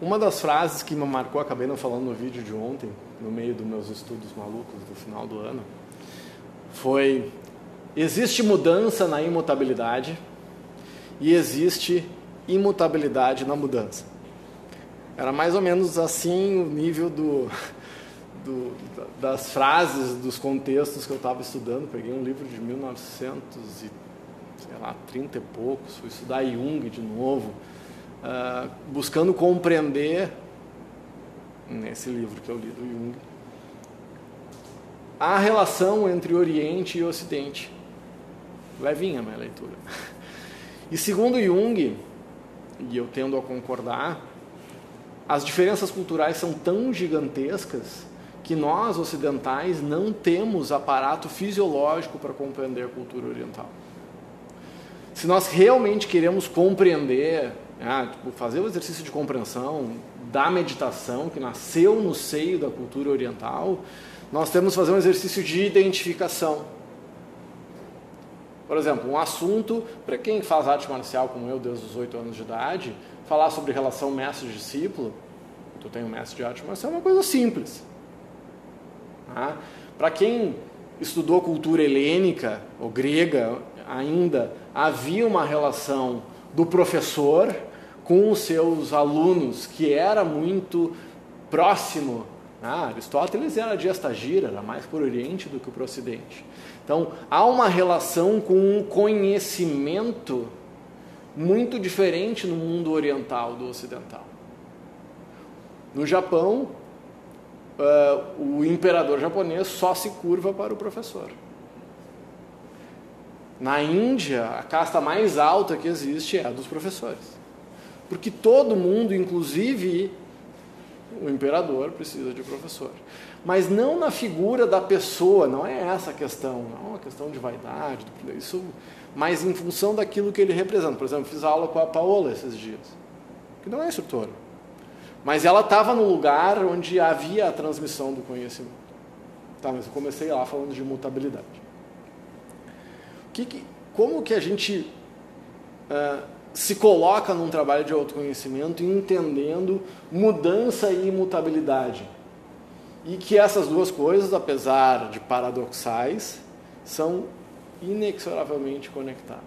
uma das frases que me marcou, acabei não falando no vídeo de ontem, no meio dos meus estudos malucos do final do ano, foi: existe mudança na imutabilidade e existe imutabilidade na mudança. Era mais ou menos assim o nível do, do, das frases, dos contextos que eu estava estudando. Peguei um livro de 1900 e, sei lá, 30 e poucos, fui estudar Jung de novo, uh, buscando compreender, nesse livro que eu li do Jung, a relação entre Oriente e Ocidente. Levinha a minha leitura. E segundo Jung, e eu tendo a concordar, as diferenças culturais são tão gigantescas que nós ocidentais não temos aparato fisiológico para compreender a cultura oriental. Se nós realmente queremos compreender, né, tipo, fazer o exercício de compreensão da meditação que nasceu no seio da cultura oriental, nós temos que fazer um exercício de identificação. Por exemplo, um assunto, para quem faz arte marcial como eu desde os 8 anos de idade, falar sobre relação mestre-discípulo, tu tem um mestre de arte marcial, é uma coisa simples. Tá? Para quem estudou cultura helênica ou grega, ainda havia uma relação do professor com os seus alunos que era muito próximo. Ah, Aristóteles era de estagira, era mais para o Oriente do que para o Ocidente. Então, há uma relação com um conhecimento muito diferente no mundo oriental do ocidental. No Japão, uh, o imperador japonês só se curva para o professor. Na Índia, a casta mais alta que existe é a dos professores. Porque todo mundo, inclusive o imperador, precisa de professor. Mas não na figura da pessoa, não é essa a questão, não é uma questão de vaidade, isso mas em função daquilo que ele representa. Por exemplo, fiz aula com a Paola esses dias, que não é instrutora, mas ela estava no lugar onde havia a transmissão do conhecimento. Tá, mas eu comecei lá falando de mutabilidade. Que que, como que a gente uh, se coloca num trabalho de autoconhecimento entendendo mudança e imutabilidade? E que essas duas coisas, apesar de paradoxais, são inexoravelmente conectadas.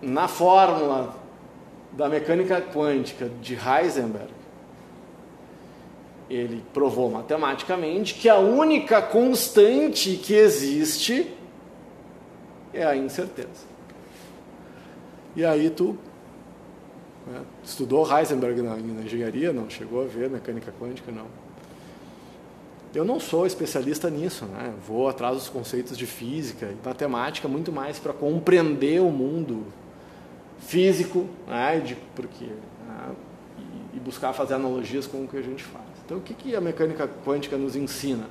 Na fórmula da mecânica quântica de Heisenberg, ele provou matematicamente que a única constante que existe é a incerteza. E aí tu né, estudou Heisenberg na, na engenharia? Não. Chegou a ver mecânica quântica? Não. Eu não sou especialista nisso, né? vou atrás dos conceitos de física e matemática muito mais para compreender o mundo físico, né? de, porque, né? e, buscar fazer analogias com o que a gente faz. Então, o que, que a mecânica quântica nos ensina?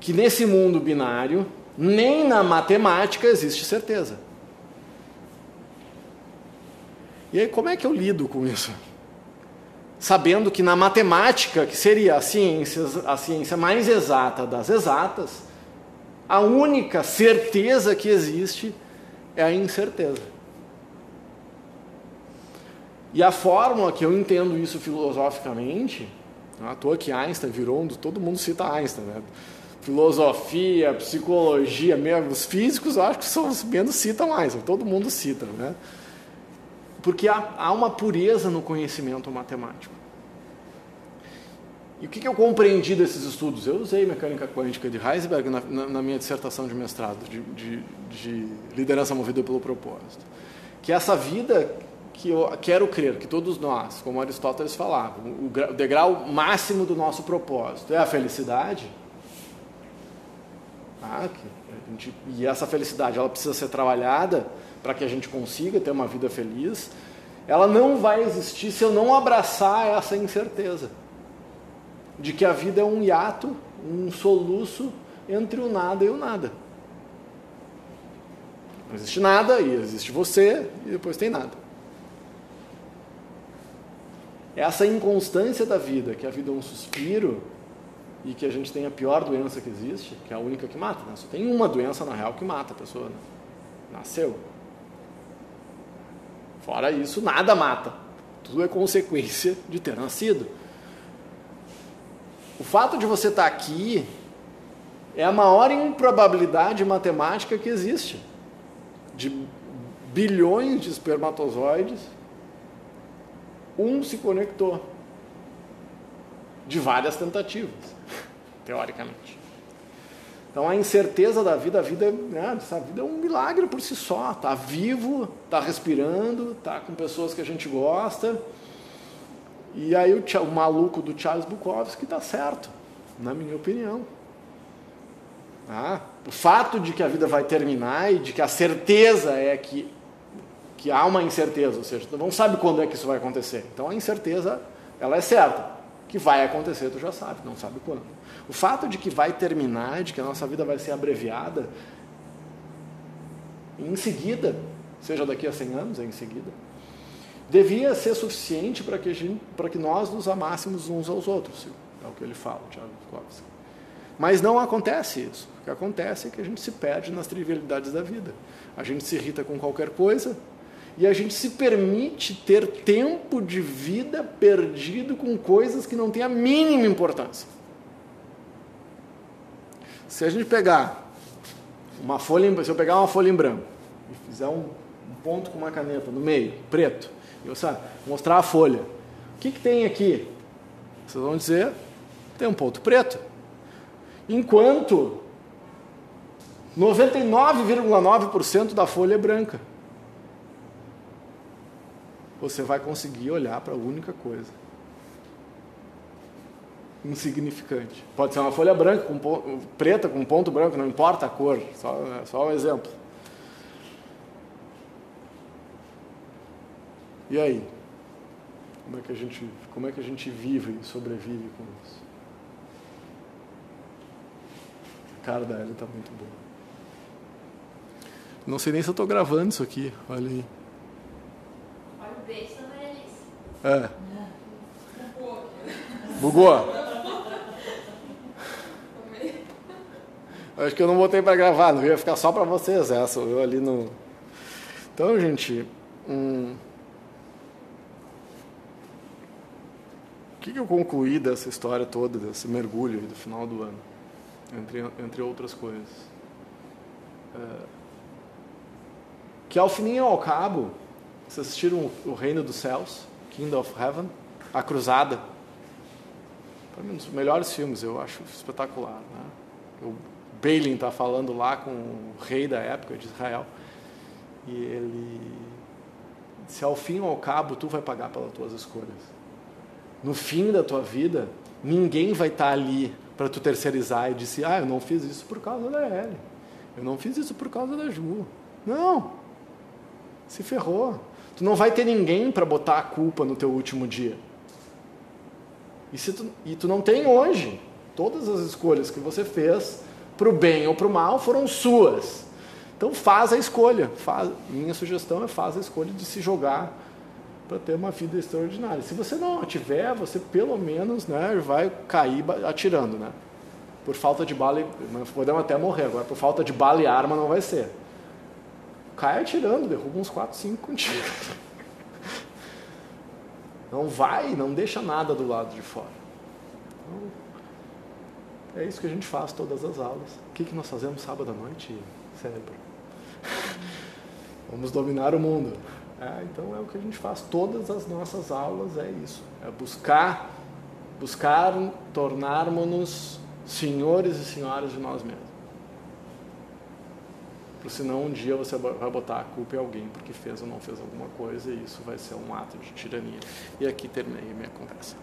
Que nesse mundo binário, nem na matemática existe certeza. E aí, como é que eu lido com isso? sabendo que na matemática, que seria a ciência, a ciência mais exata das exatas, a única certeza que existe é a incerteza. E a fórmula que eu entendo isso filosoficamente, é à toa que Einstein virou um. Todo mundo cita Einstein, né? Filosofia, psicologia, mesmo, os físicos acho que são os menos citam Einstein, todo mundo cita, né? Porque há, há uma pureza no conhecimento matemático. E o que, que eu compreendi desses estudos? Eu usei mecânica quântica de Heisenberg na, na, na minha dissertação de mestrado, de, de, de, liderança movida pelo propósito. Que essa vida que eu quero crer, que todos nós, como Aristóteles falava, o, o degrau máximo do nosso propósito é a felicidade. Gente, e essa felicidade ela precisa ser trabalhada para que a gente consiga ter uma vida feliz, ela não vai existir se eu não abraçar essa incerteza de que a vida é um hiato, um soluço entre o nada e o nada. Não existe nada e existe você e depois tem nada. Essa inconstância da vida, que a vida é um suspiro e que a gente tem a pior doença que existe, que é a única que mata. Né? Só tem uma doença na real que mata a pessoa. Né? Nasceu Fora isso, nada mata. Tudo é consequência de ter nascido. O fato de você estar aqui é a maior improbabilidade matemática que existe. De bilhões de espermatozoides, um se conectou. De várias tentativas, teoricamente. Então a incerteza da vida, a vida, né, essa vida é um milagre por si só. Tá vivo, tá respirando, tá com pessoas que a gente gosta. E aí o, o maluco do Charles Bukowski está certo, na minha opinião. Ah, o fato de que a vida vai terminar e de que a certeza é que, que há uma incerteza, ou seja, não sabe quando é que isso vai acontecer. Então a incerteza, ela é certa. Que vai acontecer, tu já sabe, não sabe quando. O fato de que vai terminar, de que a nossa vida vai ser abreviada, em seguida, seja daqui a 100 anos, é em seguida, devia ser suficiente para que, gente, para que nós nos amássemos uns aos outros. É o que ele fala, Tiago Bukowski. Mas não acontece isso. O que acontece é que a gente se perde nas trivialidades da vida. A gente se irrita com qualquer coisa e a gente se permite ter tempo de vida perdido com coisas que não têm a mínima importância. Se a gente pegar uma folha, se eu pegar uma folha em branco e fizer um, um ponto com uma caneta no meio, preto, e eu sabe, mostrar a folha, o que, que tem aqui? Vocês vão dizer, tem um ponto preto. Enquanto 99,9% da folha é branca. Você vai conseguir olhar para a única coisa. Insignificante. Pode ser uma folha branca, com ponto, preta com ponto branco, não importa a cor, só, só um exemplo. E aí? Como é que a gente, como é que a gente vive e sobrevive com isso? A cara da Ellie está muito boa. Não sei nem se eu estou gravando isso aqui. Olha aí. Olha o beijo da Maria Alice. É. Bugou? Acho que eu não botei para gravar, não ia ficar só para vocês essa, eu ali no. Então, gente, hum... o que, que eu concluí dessa história toda, desse mergulho do final do ano, entre, entre outras coisas? É... Que ao fim e ao cabo, vocês assistiram O Reino dos Céus, Kingdom of Heaven, A Cruzada? Para mim, um dos melhores filmes, eu acho espetacular. Né? Eu Palin está falando lá com o rei da época de Israel. E ele se ao fim ou ao cabo tu vai pagar pelas tuas escolhas. No fim da tua vida, ninguém vai estar tá ali para tu terceirizar e dizer: "Ah, eu não fiz isso por causa da Ellie. Eu não fiz isso por causa da Ju". Não. Se ferrou. Tu não vai ter ninguém para botar a culpa no teu último dia. E, se tu, e tu não tem hoje. Todas as escolhas que você fez para o bem ou para o mal, foram suas. Então faz a escolha. Faz, minha sugestão é faz a escolha de se jogar para ter uma vida extraordinária. Se você não tiver, você pelo menos né, vai cair atirando. Né? Por falta de bala, podemos até morrer, agora por falta de bala e arma não vai ser. Cai atirando, derruba uns 4, 5 contigo. Não vai, não deixa nada do lado de fora. Então, é isso que a gente faz todas as aulas. O que, que nós fazemos sábado à noite, cérebro? Vamos dominar o mundo. É, então é o que a gente faz todas as nossas aulas, é isso. É buscar, buscar tornarmos-nos senhores e senhoras de nós mesmos. Porque senão um dia você vai botar a culpa em alguém porque fez ou não fez alguma coisa e isso vai ser um ato de tirania. E aqui terminei minha conversa.